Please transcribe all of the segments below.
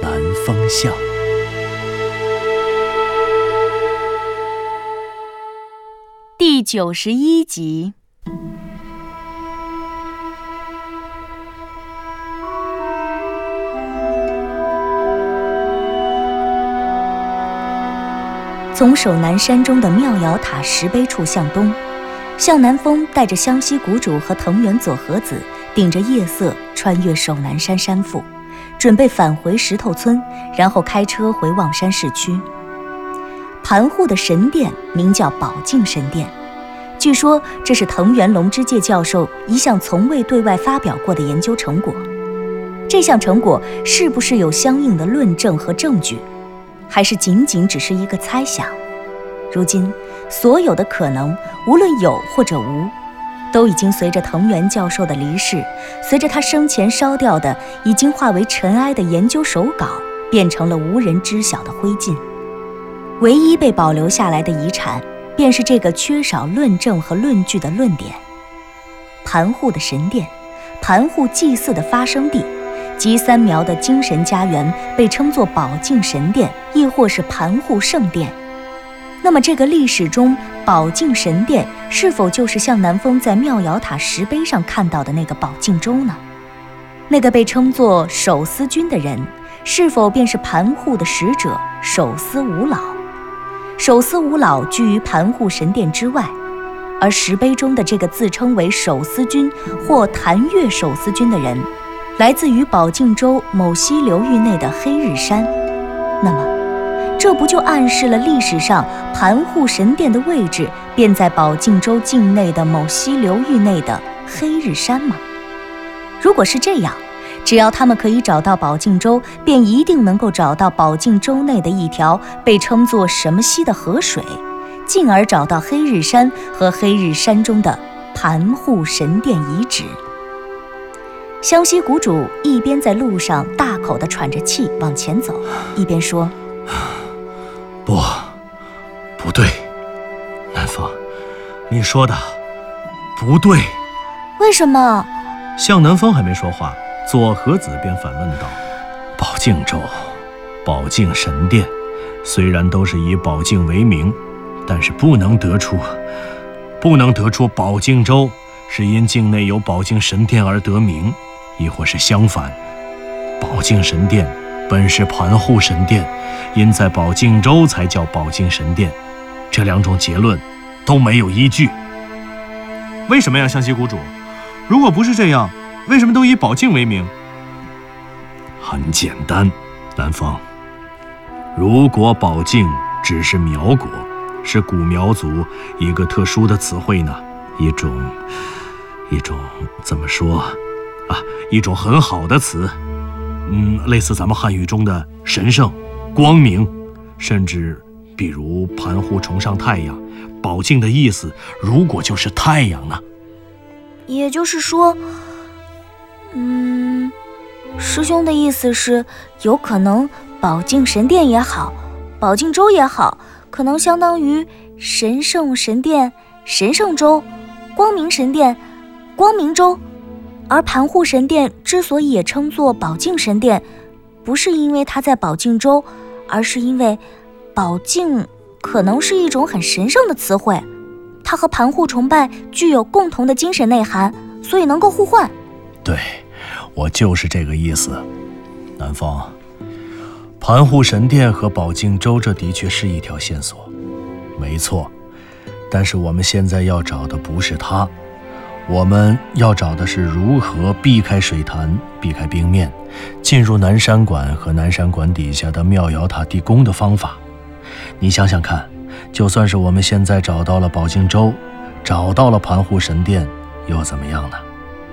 南风向》。第九十一集。从守南山中的妙瑶塔石碑处向东，向南风带着湘西谷主和藤原佐和子，顶着夜色穿越守南山山腹，准备返回石头村，然后开车回望山市区。盘户的神殿名叫宝镜神殿，据说这是藤原龙之介教授一项从未对外发表过的研究成果。这项成果是不是有相应的论证和证据，还是仅仅只是一个猜想？如今，所有的可能，无论有或者无，都已经随着藤原教授的离世，随着他生前烧掉的已经化为尘埃的研究手稿，变成了无人知晓的灰烬。唯一被保留下来的遗产，便是这个缺少论证和论据的论点。盘户的神殿，盘户祭祀的发生地，及三苗的精神家园，被称作宝镜神殿，亦或是盘户圣殿。那么，这个历史中宝镜神殿是否就是向南风在妙瑶塔石碑上看到的那个宝镜州呢？那个被称作守司君的人，是否便是盘户的使者守司五老？守司五老居于盘户神殿之外，而石碑中的这个自称为守司君或谭月守司君的人，来自于宝镜州某溪流域内的黑日山。那么，这不就暗示了历史上盘户神殿的位置便在宝镜州境内的某溪流域内的黑日山吗？如果是这样，只要他们可以找到宝镜州，便一定能够找到宝镜州内的一条被称作什么溪的河水，进而找到黑日山和黑日山中的盘户神殿遗址。湘西谷主一边在路上大口地喘着气往前走，一边说。不，不对，南风，你说的不对。为什么？向南风还没说话，左和子便反问道：“宝镜州、宝镜神殿，虽然都是以宝镜为名，但是不能得出，不能得出宝镜州是因境内有宝镜神殿而得名，亦或是相反，宝镜神殿本是盘户神殿。”因在宝镜州才叫宝镜神殿，这两种结论都没有依据。为什么呀，湘西谷主？如果不是这样，为什么都以宝镜为名？很简单，南风。如果宝镜只是苗国，是古苗族一个特殊的词汇呢？一种，一种怎么说？啊，一种很好的词。嗯，类似咱们汉语中的神圣。光明，甚至比如盘户崇尚太阳，宝镜的意思如果就是太阳呢？也就是说，嗯，师兄的意思是，有可能宝镜神殿也好，宝镜州也好，可能相当于神圣神殿、神圣州、光明神殿、光明州，而盘户神殿之所以也称作宝镜神殿。不是因为它在宝镜州，而是因为宝镜可能是一种很神圣的词汇，它和盘户崇拜具有共同的精神内涵，所以能够互换。对，我就是这个意思。南风，盘户神殿和宝镜州，这的确是一条线索，没错。但是我们现在要找的不是它。我们要找的是如何避开水潭、避开冰面，进入南山馆和南山馆底下的妙瑶塔地宫的方法。你想想看，就算是我们现在找到了宝镜州，找到了盘户神殿，又怎么样呢？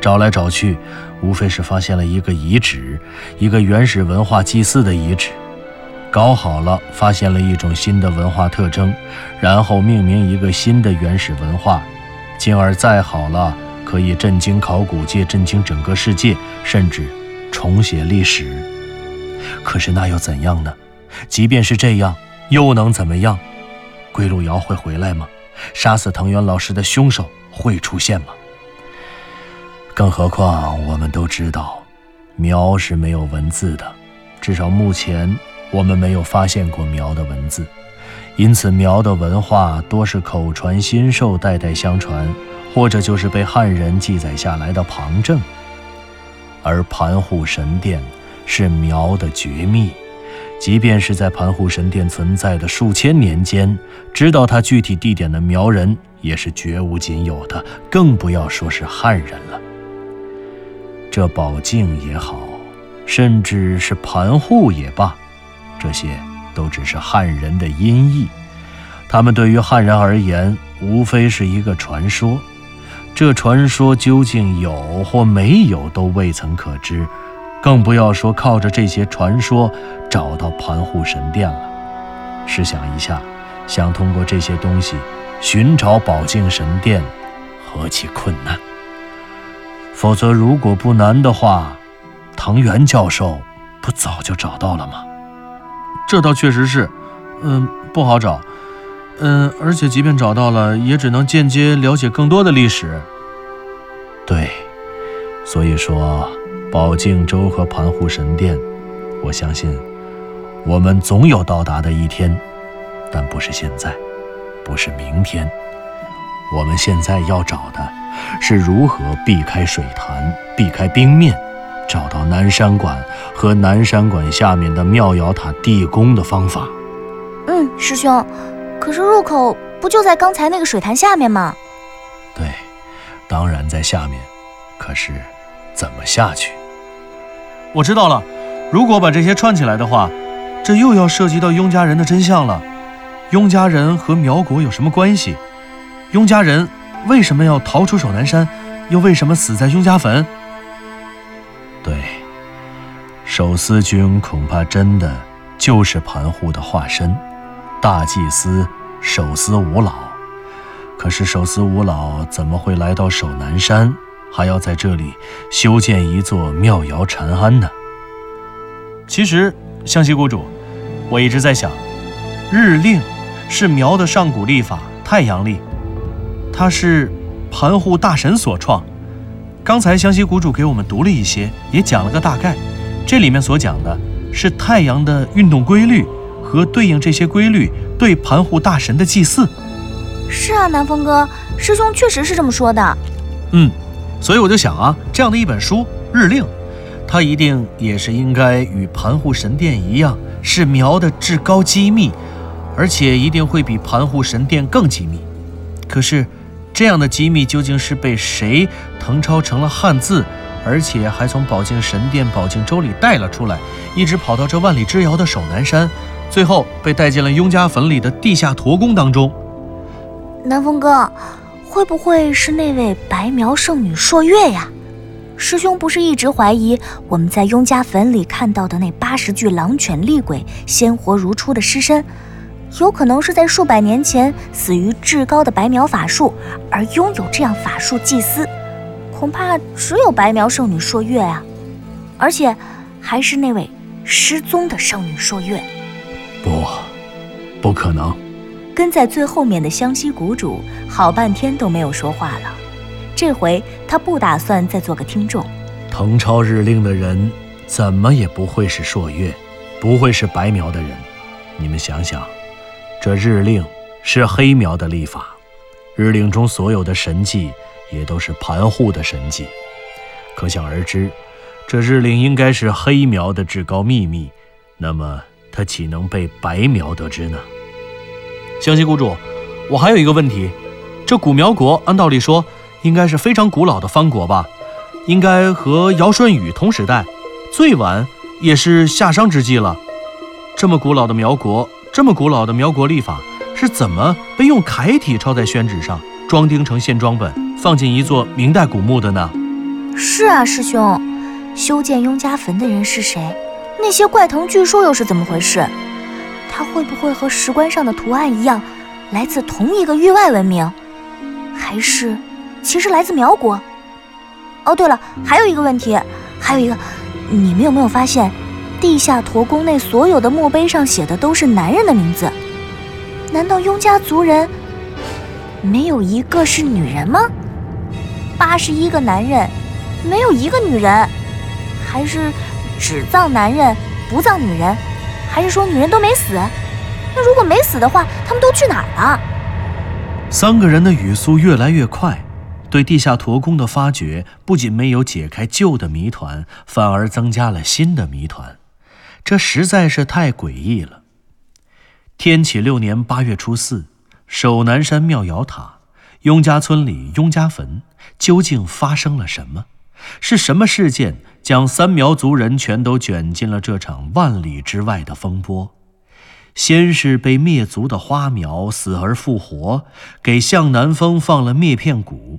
找来找去，无非是发现了一个遗址，一个原始文化祭祀的遗址。搞好了，发现了一种新的文化特征，然后命名一个新的原始文化，进而再好了，可以震惊考古界，震惊整个世界，甚至重写历史。可是那又怎样呢？即便是这样，又能怎么样？归路遥会回来吗？杀死藤原老师的凶手会出现吗？更何况我们都知道，苗是没有文字的，至少目前我们没有发现过苗的文字，因此苗的文化多是口传心授，代代相传，或者就是被汉人记载下来的旁证。而盘户神殿是苗的绝密。即便是在盘户神殿存在的数千年间，知道它具体地点的苗人也是绝无仅有的，更不要说是汉人了。这宝镜也好，甚至是盘户也罢，这些都只是汉人的音译，他们对于汉人而言，无非是一个传说。这传说究竟有或没有，都未曾可知。更不要说靠着这些传说找到盘户神殿了。试想一下，想通过这些东西寻找宝镜神殿，何其困难！否则，如果不难的话，藤原教授不早就找到了吗？这倒确实是，嗯，不好找，嗯，而且即便找到了，也只能间接了解更多的历史。对，所以说。宝镜洲和盘湖神殿，我相信我们总有到达的一天，但不是现在，不是明天。我们现在要找的是如何避开水潭、避开冰面，找到南山馆和南山馆下面的妙瑶塔地宫的方法。嗯，师兄，可是入口不就在刚才那个水潭下面吗？对，当然在下面。可是。怎么下去？我知道了。如果把这些串起来的话，这又要涉及到雍家人的真相了。雍家人和苗国有什么关系？雍家人为什么要逃出守南山？又为什么死在雍家坟？手撕君恐怕真的就是盘户的化身，大祭司手撕五老。可是手撕五老怎么会来到守南山？还要在这里修建一座妙瑶禅庵呢。其实，湘西谷主，我一直在想，日令是苗的上古历法，太阳历，它是盘户大神所创。刚才湘西谷主给我们读了一些，也讲了个大概。这里面所讲的是太阳的运动规律和对应这些规律对盘户大神的祭祀。是啊，南风哥，师兄确实是这么说的。嗯。所以我就想啊，这样的一本书《日令》，它一定也是应该与盘户神殿一样，是苗的至高机密，而且一定会比盘户神殿更机密。可是，这样的机密究竟是被谁誊抄成了汉字，而且还从宝镜神殿、宝镜洲里带了出来，一直跑到这万里之遥的守南山，最后被带进了雍家坟里的地下驼宫当中？南风哥。会不会是那位白苗圣女朔月呀？师兄不是一直怀疑我们在雍家坟里看到的那八十具狼犬厉鬼鲜活如初的尸身，有可能是在数百年前死于至高的白苗法术，而拥有这样法术祭司，恐怕只有白苗圣女朔月啊！而且还是那位失踪的圣女朔月。不，不可能。跟在最后面的湘西谷主好半天都没有说话了，这回他不打算再做个听众。誊抄日令的人怎么也不会是朔月，不会是白苗的人。你们想想，这日令是黑苗的历法，日令中所有的神迹也都是盘户的神迹，可想而知，这日令应该是黑苗的至高秘密。那么，他岂能被白苗得知呢？湘西谷主，我还有一个问题，这古苗国按道理说应该是非常古老的藩国吧？应该和尧舜禹同时代，最晚也是夏商之际了。这么古老的苗国，这么古老的苗国历法，是怎么被用楷体抄在宣纸上，装订成线装本，放进一座明代古墓的呢？是啊，师兄，修建雍家坟的人是谁？那些怪藤巨树又是怎么回事？它会不会和石棺上的图案一样，来自同一个域外文明？还是其实来自苗国？哦，对了，还有一个问题，还有一个，你们有没有发现，地下驼宫内所有的墓碑上写的都是男人的名字？难道雍家族人没有一个是女人吗？八十一个男人，没有一个女人，还是只葬男人不葬女人？还是说女人都没死？那如果没死的话，他们都去哪儿了？三个人的语速越来越快，对地下驼宫的发掘不仅没有解开旧的谜团，反而增加了新的谜团，这实在是太诡异了。天启六年八月初四，守南山庙瑶塔，雍家村里雍家坟。究竟发生了什么？是什么事件将三苗族人全都卷进了这场万里之外的风波？先是被灭族的花苗死而复活，给向南风放了灭片蛊，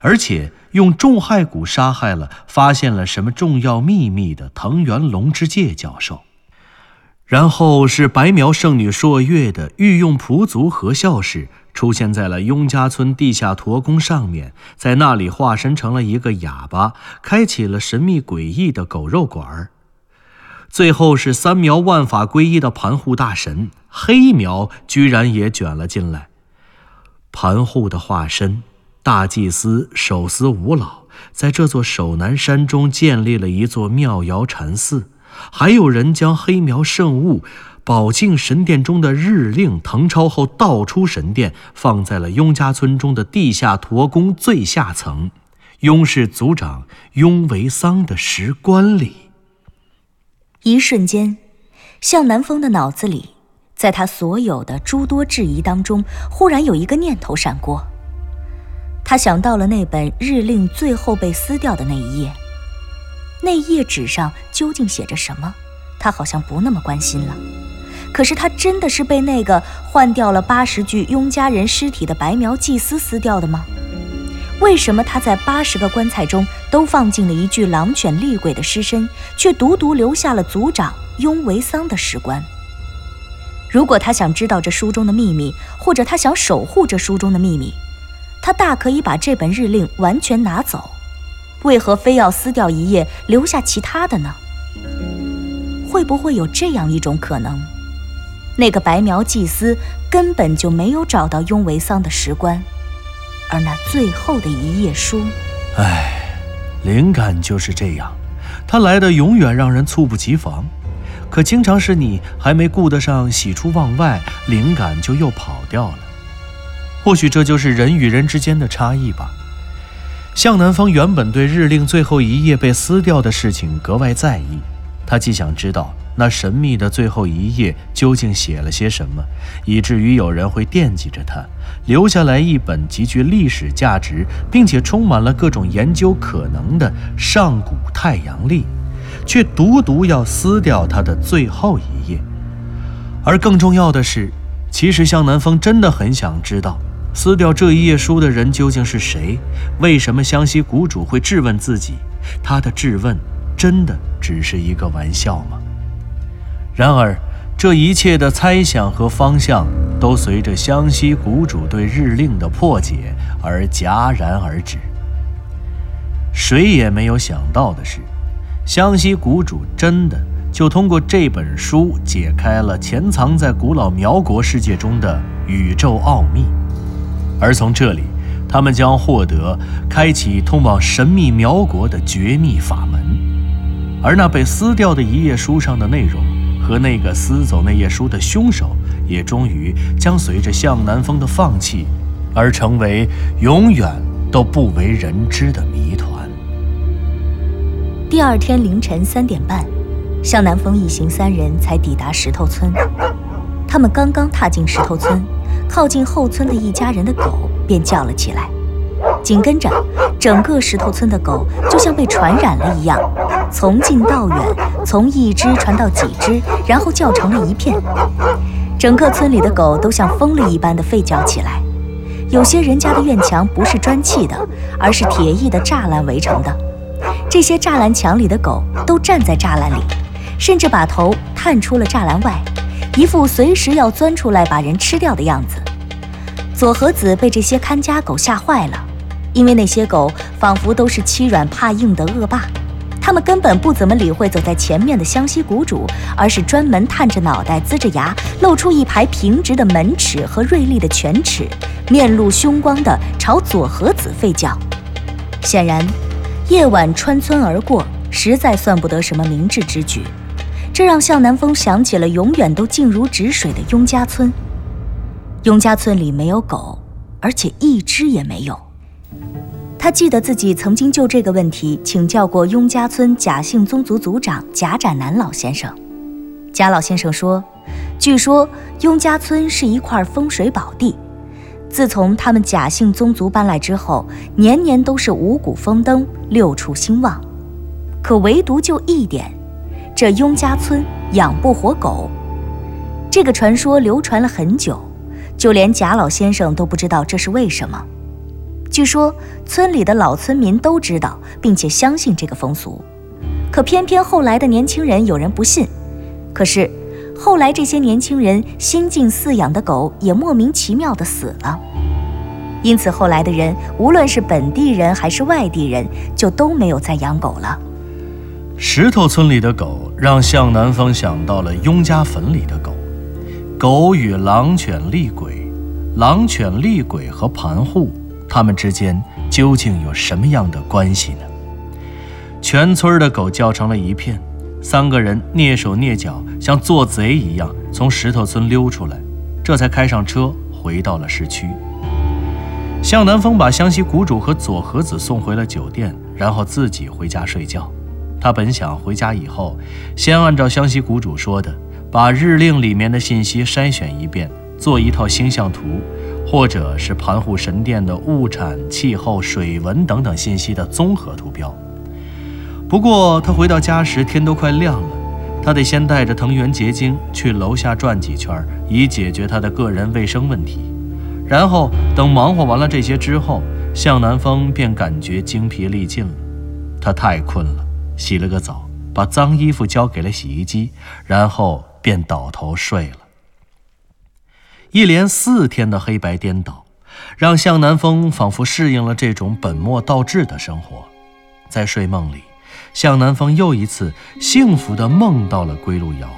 而且用重害蛊杀害了发现了什么重要秘密的藤原龙之介教授。然后是白苗圣女朔月的御用仆族何孝氏。出现在了雍家村地下驼宫上面，在那里化身成了一个哑巴，开启了神秘诡异的狗肉馆儿。最后是三苗万法归一的盘户大神黑苗，居然也卷了进来。盘户的化身大祭司手司五老，在这座守南山中建立了一座妙瑶禅寺，还有人将黑苗圣物。宝镜神殿中的日令誊抄后，盗出神殿，放在了雍家村中的地下驼宫最下层，雍氏族长雍维桑的石棺里。一瞬间，向南风的脑子里，在他所有的诸多质疑当中，忽然有一个念头闪过。他想到了那本日令最后被撕掉的那一页，那页纸上究竟写着什么？他好像不那么关心了。可是他真的是被那个换掉了八十具雍家人尸体的白苗祭司撕掉的吗？为什么他在八十个棺材中都放进了一具狼犬厉鬼的尸身，却独独留下了族长雍维桑的石棺？如果他想知道这书中的秘密，或者他想守护这书中的秘密，他大可以把这本日令完全拿走，为何非要撕掉一页，留下其他的呢？会不会有这样一种可能？那个白苗祭司根本就没有找到雍维桑的石棺，而那最后的一页书，唉，灵感就是这样，它来的永远让人猝不及防。可经常是你还没顾得上喜出望外，灵感就又跑掉了。或许这就是人与人之间的差异吧。向南风原本对日令最后一页被撕掉的事情格外在意，他既想知道。那神秘的最后一页究竟写了些什么，以至于有人会惦记着他，留下来一本极具历史价值，并且充满了各种研究可能的上古太阳历，却独独要撕掉它的最后一页。而更重要的是，其实向南风真的很想知道，撕掉这一页书的人究竟是谁？为什么湘西谷主会质问自己？他的质问真的只是一个玩笑吗？然而，这一切的猜想和方向都随着湘西谷主对日令的破解而戛然而止。谁也没有想到的是，湘西谷主真的就通过这本书解开了潜藏在古老苗国世界中的宇宙奥秘，而从这里，他们将获得开启通往神秘苗国的绝密法门。而那被撕掉的一页书上的内容。和那个撕走那页书的凶手，也终于将随着向南风的放弃，而成为永远都不为人知的谜团。第二天凌晨三点半，向南风一行三人才抵达石头村。他们刚刚踏进石头村，靠近后村的一家人的狗便叫了起来。紧跟着，整个石头村的狗就像被传染了一样，从近到远，从一只传到几只，然后叫成了一片。整个村里的狗都像疯了一般的吠叫起来，有些人家的院墙不是砖砌的，而是铁艺的栅栏围成的。这些栅栏墙里的狗都站在栅栏里，甚至把头探出了栅栏外，一副随时要钻出来把人吃掉的样子。左和子被这些看家狗吓坏了，因为那些狗仿佛都是欺软怕硬的恶霸。他们根本不怎么理会走在前面的湘西谷主，而是专门探着脑袋、呲着牙，露出一排平直的门齿和锐利的犬齿，面露凶光地朝左和子吠叫。显然，夜晚穿村而过，实在算不得什么明智之举。这让向南风想起了永远都静如止水的雍家村。雍家村里没有狗，而且一只也没有。他记得自己曾经就这个问题请教过雍家村贾姓宗族族长贾展南老先生。贾老先生说：“据说雍家村是一块风水宝地，自从他们贾姓宗族搬来之后，年年都是五谷丰登，六畜兴旺。可唯独就一点，这雍家村养不活狗。这个传说流传了很久，就连贾老先生都不知道这是为什么。”据说村里的老村民都知道，并且相信这个风俗，可偏偏后来的年轻人有人不信。可是后来这些年轻人新近饲养的狗也莫名其妙的死了，因此后来的人无论是本地人还是外地人，就都没有再养狗了。石头村里的狗让向南风想到了雍家坟里的狗，狗与狼犬厉鬼，狼犬厉鬼和盘户。他们之间究竟有什么样的关系呢？全村的狗叫成了一片，三个人蹑手蹑脚，像做贼一样从石头村溜出来，这才开上车回到了市区。向南风把湘西谷主和左和子送回了酒店，然后自己回家睡觉。他本想回家以后，先按照湘西谷主说的，把日令里面的信息筛选一遍，做一套星象图。或者是盘户神殿的物产、气候、水文等等信息的综合图标。不过他回到家时天都快亮了，他得先带着藤原结晶去楼下转几圈，以解决他的个人卫生问题。然后等忙活完了这些之后，向南风便感觉精疲力尽了。他太困了，洗了个澡，把脏衣服交给了洗衣机，然后便倒头睡了。一连四天的黑白颠倒，让向南风仿佛适应了这种本末倒置的生活。在睡梦里，向南风又一次幸福地梦到了归路遥。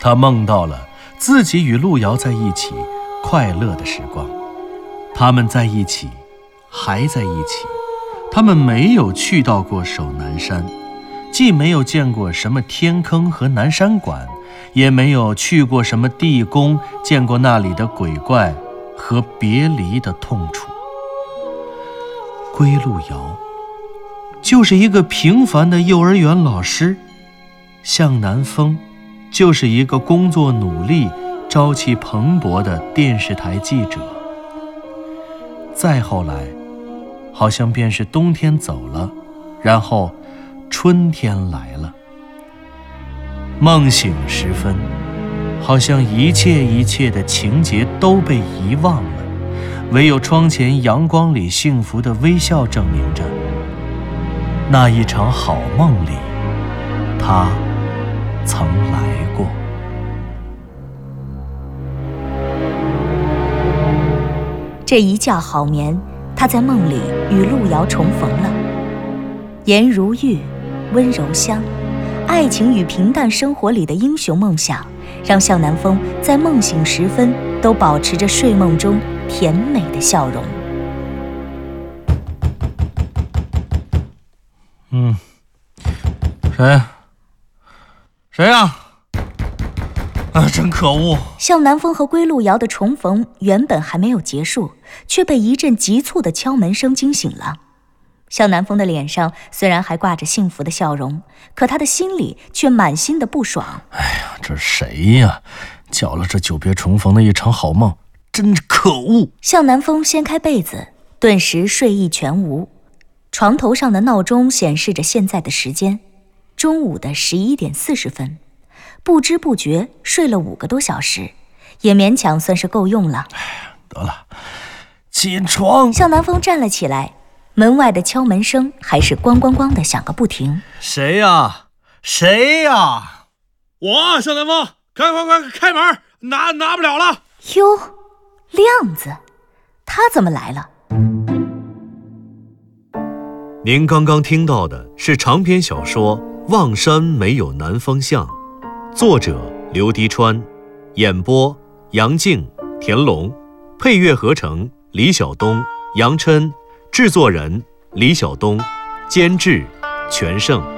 他梦到了自己与路遥在一起快乐的时光。他们在一起，还在一起。他们没有去到过守南山，既没有见过什么天坑和南山馆。也没有去过什么地宫，见过那里的鬼怪和别离的痛楚。归路遥就是一个平凡的幼儿园老师，向南风就是一个工作努力、朝气蓬勃的电视台记者。再后来，好像便是冬天走了，然后春天来了。梦醒时分，好像一切一切的情节都被遗忘了，唯有窗前阳光里幸福的微笑证明着，那一场好梦里，他曾来过。这一觉好眠，他在梦里与路遥重逢了，颜如玉，温柔乡。爱情与平淡生活里的英雄梦想，让向南风在梦醒时分都保持着睡梦中甜美的笑容。嗯，谁？谁呀？啊，真可恶！向南风和归路遥的重逢原本还没有结束，却被一阵急促的敲门声惊醒了。向南风的脸上虽然还挂着幸福的笑容，可他的心里却满心的不爽。哎呀，这是谁呀？搅了这久别重逢的一场好梦，真可恶！向南风掀开被子，顿时睡意全无。床头上的闹钟显示着现在的时间，中午的十一点四十分。不知不觉睡了五个多小时，也勉强算是够用了。哎呀，得了。起床！向南风站了起来，门外的敲门声还是咣咣咣的响个不停。谁呀？谁呀？我向南风，快快快开门，拿拿不了了。哟，亮子，他怎么来了？您刚刚听到的是长篇小说《望山没有南方向》，作者刘迪川，演播杨静、田龙，配乐合成李晓东、杨琛，制作人李晓东，监制全胜。